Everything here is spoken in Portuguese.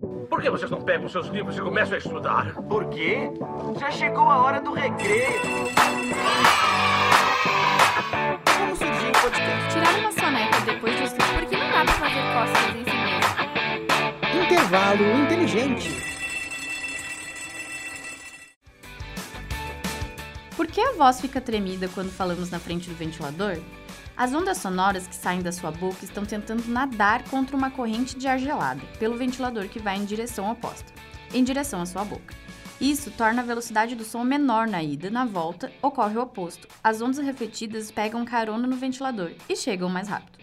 Por que vocês não pegam seus livros e começam a estudar? Por quê? Já chegou a hora do recreio. Como surgiu o podcast? Tirar uma soneca depois do estudo, porque não dá pra fazer cócegas em si mesmo. Intervalo inteligente. Por que a voz fica tremida quando falamos na frente do ventilador? As ondas sonoras que saem da sua boca estão tentando nadar contra uma corrente de ar gelada pelo ventilador que vai em direção oposta, em direção à sua boca. Isso torna a velocidade do som menor na ida, na volta ocorre o oposto. As ondas refletidas pegam carona no ventilador e chegam mais rápido.